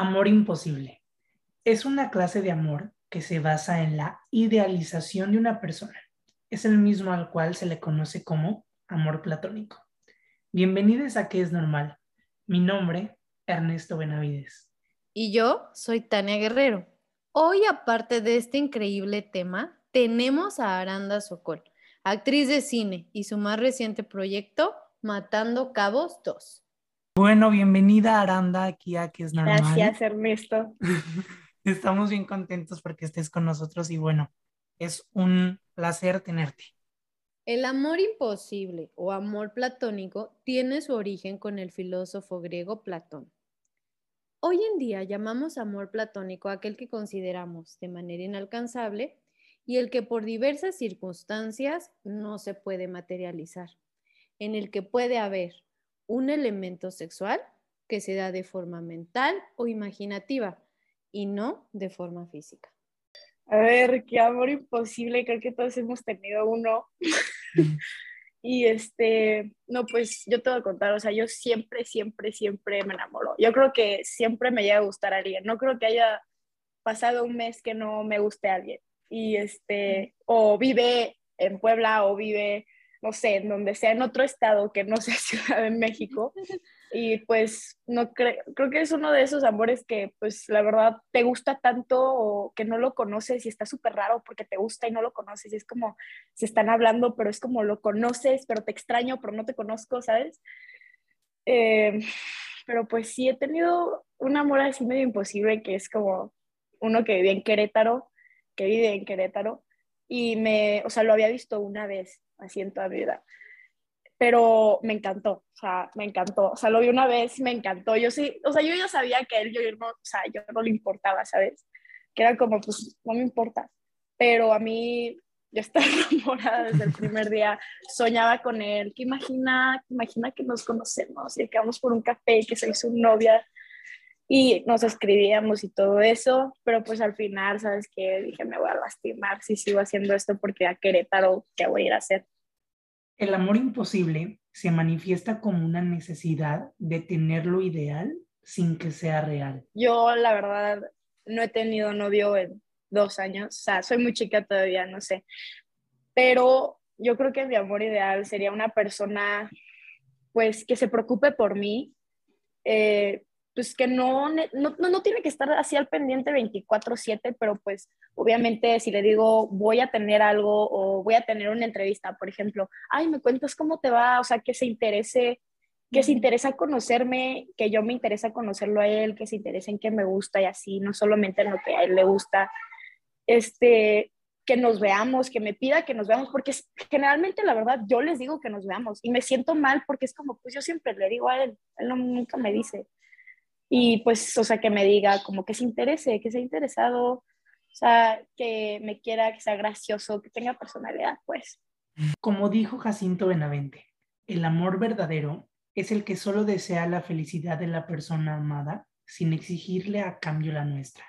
Amor imposible. Es una clase de amor que se basa en la idealización de una persona. Es el mismo al cual se le conoce como amor platónico. Bienvenidos a ¿Qué es normal? Mi nombre, Ernesto Benavides. Y yo soy Tania Guerrero. Hoy, aparte de este increíble tema, tenemos a Aranda Sokol, actriz de cine y su más reciente proyecto, Matando Cabos 2. Bueno, bienvenida Aranda aquí a que es normal. Gracias, Ernesto. Estamos bien contentos porque estés con nosotros y bueno, es un placer tenerte. El amor imposible o amor platónico tiene su origen con el filósofo griego Platón. Hoy en día llamamos amor platónico aquel que consideramos de manera inalcanzable y el que por diversas circunstancias no se puede materializar, en el que puede haber un elemento sexual que se da de forma mental o imaginativa y no de forma física. A ver, qué amor imposible, creo que todos hemos tenido uno. y este, no, pues yo te voy a contar, o sea, yo siempre, siempre, siempre me enamoro. Yo creo que siempre me llega a gustar a alguien. No creo que haya pasado un mes que no me guste a alguien. Y este, o vive en Puebla o vive no sé, en donde sea, en otro estado que no sea Ciudad de México. Y pues no creo, creo que es uno de esos amores que pues la verdad te gusta tanto o que no lo conoces y está súper raro porque te gusta y no lo conoces y es como se están hablando, pero es como lo conoces, pero te extraño, pero no te conozco, ¿sabes? Eh, pero pues sí, he tenido un amor así medio imposible que es como uno que vive en Querétaro, que vive en Querétaro y me, o sea, lo había visto una vez así en toda mi vida. Pero me encantó, o sea, me encantó. O sea, lo vi una vez, me encantó. Yo sí, o sea, yo ya sabía que él, yo, no, o sea, yo no le importaba, ¿sabes? Que era como, pues, no me importa. Pero a mí, yo estaba enamorada desde el primer día. Soñaba con él. Que imagina, imagina que nos conocemos y que vamos por un café y que soy su novia y nos escribíamos y todo eso, pero pues al final, ¿sabes qué? Dije, me voy a lastimar si sigo haciendo esto porque a Querétaro, ¿qué voy a ir a hacer? El amor imposible se manifiesta como una necesidad de tener lo ideal sin que sea real. Yo, la verdad, no he tenido novio en dos años, o sea, soy muy chica todavía, no sé, pero yo creo que mi amor ideal sería una persona, pues, que se preocupe por mí, eh, pues que no, no, no, tiene que estar así al pendiente 24/7, pero pues obviamente si le digo voy a tener algo o voy a tener una entrevista, por ejemplo, ay, me cuentas cómo te va, o sea, que se interese, que se interesa conocerme, que yo me interesa conocerlo a él, que se interese en qué me gusta y así, no solamente en lo que a él le gusta, este, que nos veamos, que me pida que nos veamos, porque generalmente la verdad yo les digo que nos veamos y me siento mal porque es como, pues yo siempre le digo a él, él nunca me dice y pues, o sea, que me diga como que se interese, que sea interesado, o sea, que me quiera, que sea gracioso, que tenga personalidad, pues. Como dijo Jacinto Benavente, el amor verdadero es el que solo desea la felicidad de la persona amada sin exigirle a cambio la nuestra,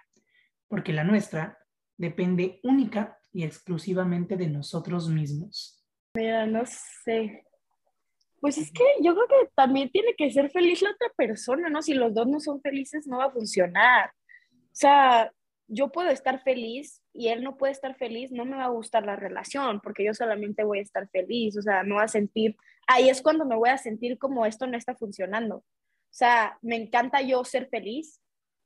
porque la nuestra depende única y exclusivamente de nosotros mismos. Mira, no sé, pues es que yo creo que también tiene que ser feliz la otra persona, ¿no? Si los dos no son felices, no va a funcionar. O sea, yo puedo estar feliz y él no puede estar feliz, no me va a gustar la relación, porque yo solamente voy a estar feliz, o sea, no va a sentir, ahí es cuando me voy a sentir como esto no está funcionando. O sea, me encanta yo ser feliz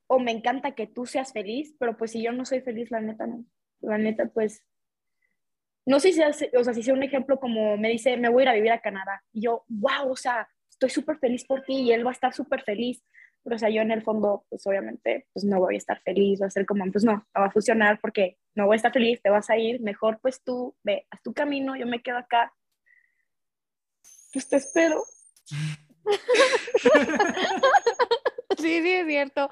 o me encanta que tú seas feliz, pero pues si yo no soy feliz, la neta no. La neta, pues no sé si hace, o sea, si sea un ejemplo como me dice, me voy a ir a vivir a Canadá. Y yo, wow, o sea, estoy súper feliz por ti y él va a estar súper feliz. Pero, o sea, yo en el fondo, pues obviamente, pues no voy a estar feliz, va a ser como, pues no, no va a funcionar porque no voy a estar feliz, te vas a ir, mejor pues tú, ve, haz tu camino, yo me quedo acá. Pues te espero. Sí, sí, es cierto.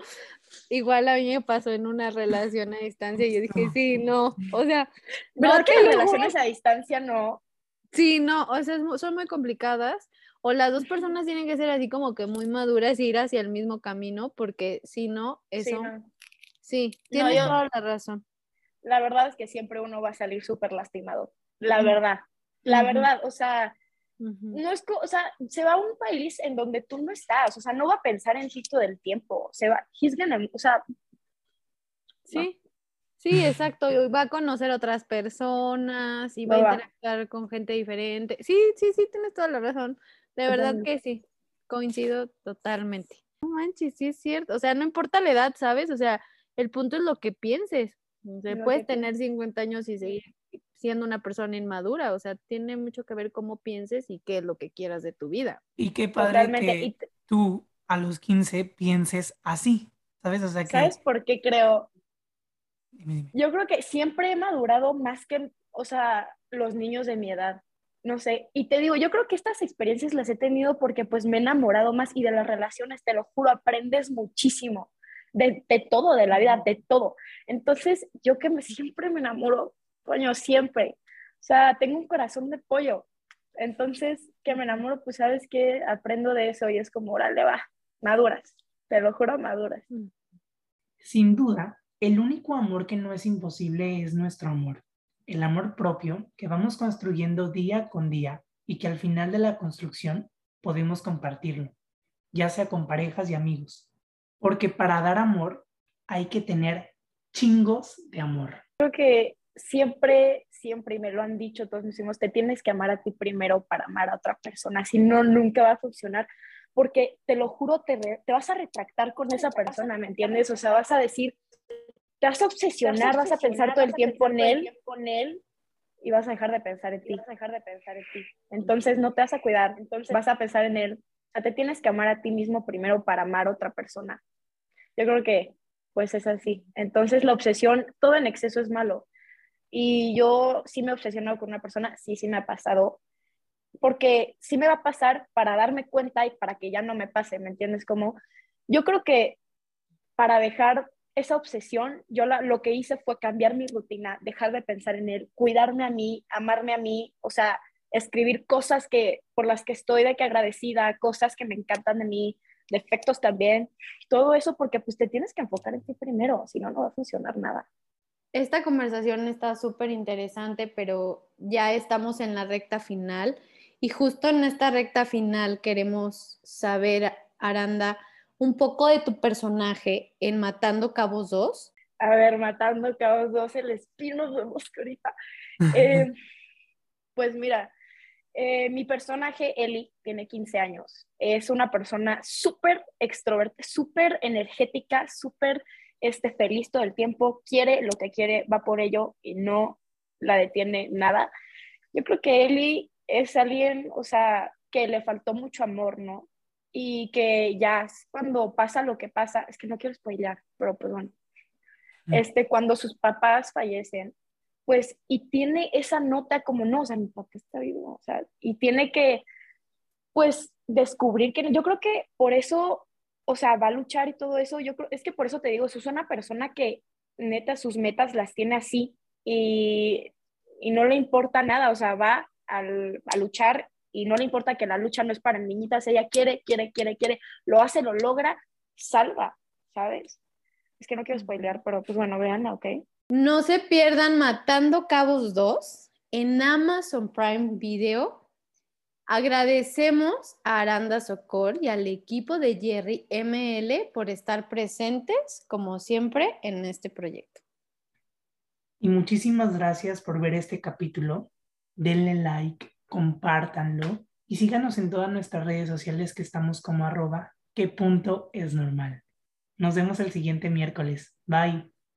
Igual a mí me pasó en una relación a distancia y yo dije, sí, no, o sea... ¿Verdad no, que las relaciones a distancia no? Sí, no, o sea, son muy complicadas. O las dos personas tienen que ser así como que muy maduras y ir hacia el mismo camino, porque si no, eso... Sí, tienes toda la razón. La verdad es que siempre uno va a salir súper lastimado, la verdad, la verdad, o sea, no es, o sea, se va a un país en donde tú no estás, o sea, no va a pensar en ti todo el tiempo, se va, he's gonna, o sea, sí, sí, exacto, va a conocer otras personas y va a interactuar con gente diferente, sí, sí, sí, tienes toda la razón, de verdad que sí, coincido totalmente. No manches, sí es cierto, o sea, no importa la edad, ¿sabes? O sea, el punto es lo que pienses, o sea, puedes tener 50 años y seguir siendo una persona inmadura, o sea, tiene mucho que ver cómo pienses y qué es lo que quieras de tu vida. Y qué padre que tú a los 15 pienses así, ¿sabes? O sea, que... ¿Sabes por qué creo? Yo creo que siempre he madurado más que, o sea, los niños de mi edad. No sé, y te digo, yo creo que estas experiencias las he tenido porque pues me he enamorado más y de las relaciones, te lo juro, aprendes muchísimo de, de todo, de la vida, de todo. Entonces, yo que me, siempre me enamoro coño, siempre. O sea, tengo un corazón de pollo. Entonces, que me enamoro, pues sabes que aprendo de eso y es como, órale, va, maduras, te lo juro, maduras. Mm. Sin duda, el único amor que no es imposible es nuestro amor, el amor propio que vamos construyendo día con día y que al final de la construcción podemos compartirlo, ya sea con parejas y amigos, porque para dar amor hay que tener chingos de amor. Creo que siempre, siempre, y me lo han dicho todos mis hijos, te tienes que amar a ti primero para amar a otra persona, si no, nunca va a funcionar, porque te lo juro, te, te vas a retractar con esa persona, ¿me entiendes? O sea, vas a decir, te vas a obsesionar, vas a, pensar todo el tiempo en él, con él, y vas a dejar de pensar en ti. Vas a dejar de pensar en ti. Entonces no te vas a cuidar, entonces vas a pensar en él. O sea, te tienes que amar a ti mismo primero para amar a otra persona. Yo creo que pues es así. Entonces la obsesión, todo en exceso es malo. Y yo sí me he obsesionado con una persona, sí, sí me ha pasado, porque sí me va a pasar para darme cuenta y para que ya no me pase, ¿me entiendes? Como yo creo que para dejar esa obsesión, yo lo que hice fue cambiar mi rutina, dejar de pensar en él, cuidarme a mí, amarme a mí, o sea, escribir cosas que por las que estoy de que agradecida, cosas que me encantan de mí, defectos también, todo eso porque pues te tienes que enfocar en ti primero, si no, no va a funcionar nada. Esta conversación está súper interesante, pero ya estamos en la recta final y justo en esta recta final queremos saber, Aranda, un poco de tu personaje en Matando Cabos 2. A ver, Matando Cabos 2, el espino de Moscorita. Eh, pues mira, eh, mi personaje, Eli, tiene 15 años. Es una persona súper extrovertida, súper energética, súper esté feliz todo el tiempo, quiere lo que quiere, va por ello y no la detiene nada. Yo creo que Eli es alguien, o sea, que le faltó mucho amor, ¿no? Y que ya cuando pasa lo que pasa, es que no quiero spoilear, pero pues bueno, mm. este, cuando sus papás fallecen, pues, y tiene esa nota como, no, o sea, mi papá está vivo, o sea, y tiene que, pues, descubrir que yo creo que por eso o sea, va a luchar y todo eso, yo creo, es que por eso te digo, es una persona que neta sus metas las tiene así y, y no le importa nada, o sea, va al, a luchar y no le importa que la lucha no es para niñitas, ella quiere, quiere, quiere, quiere, lo hace, lo logra, salva, ¿sabes? Es que no quiero spoilear, pero pues bueno, veanla, ¿ok? No se pierdan Matando Cabos 2 en Amazon Prime Video Agradecemos a Aranda Socor y al equipo de Jerry ML por estar presentes, como siempre, en este proyecto. Y muchísimas gracias por ver este capítulo. Denle like, compártanlo y síganos en todas nuestras redes sociales que estamos como arroba qué punto es. Nos vemos el siguiente miércoles. Bye.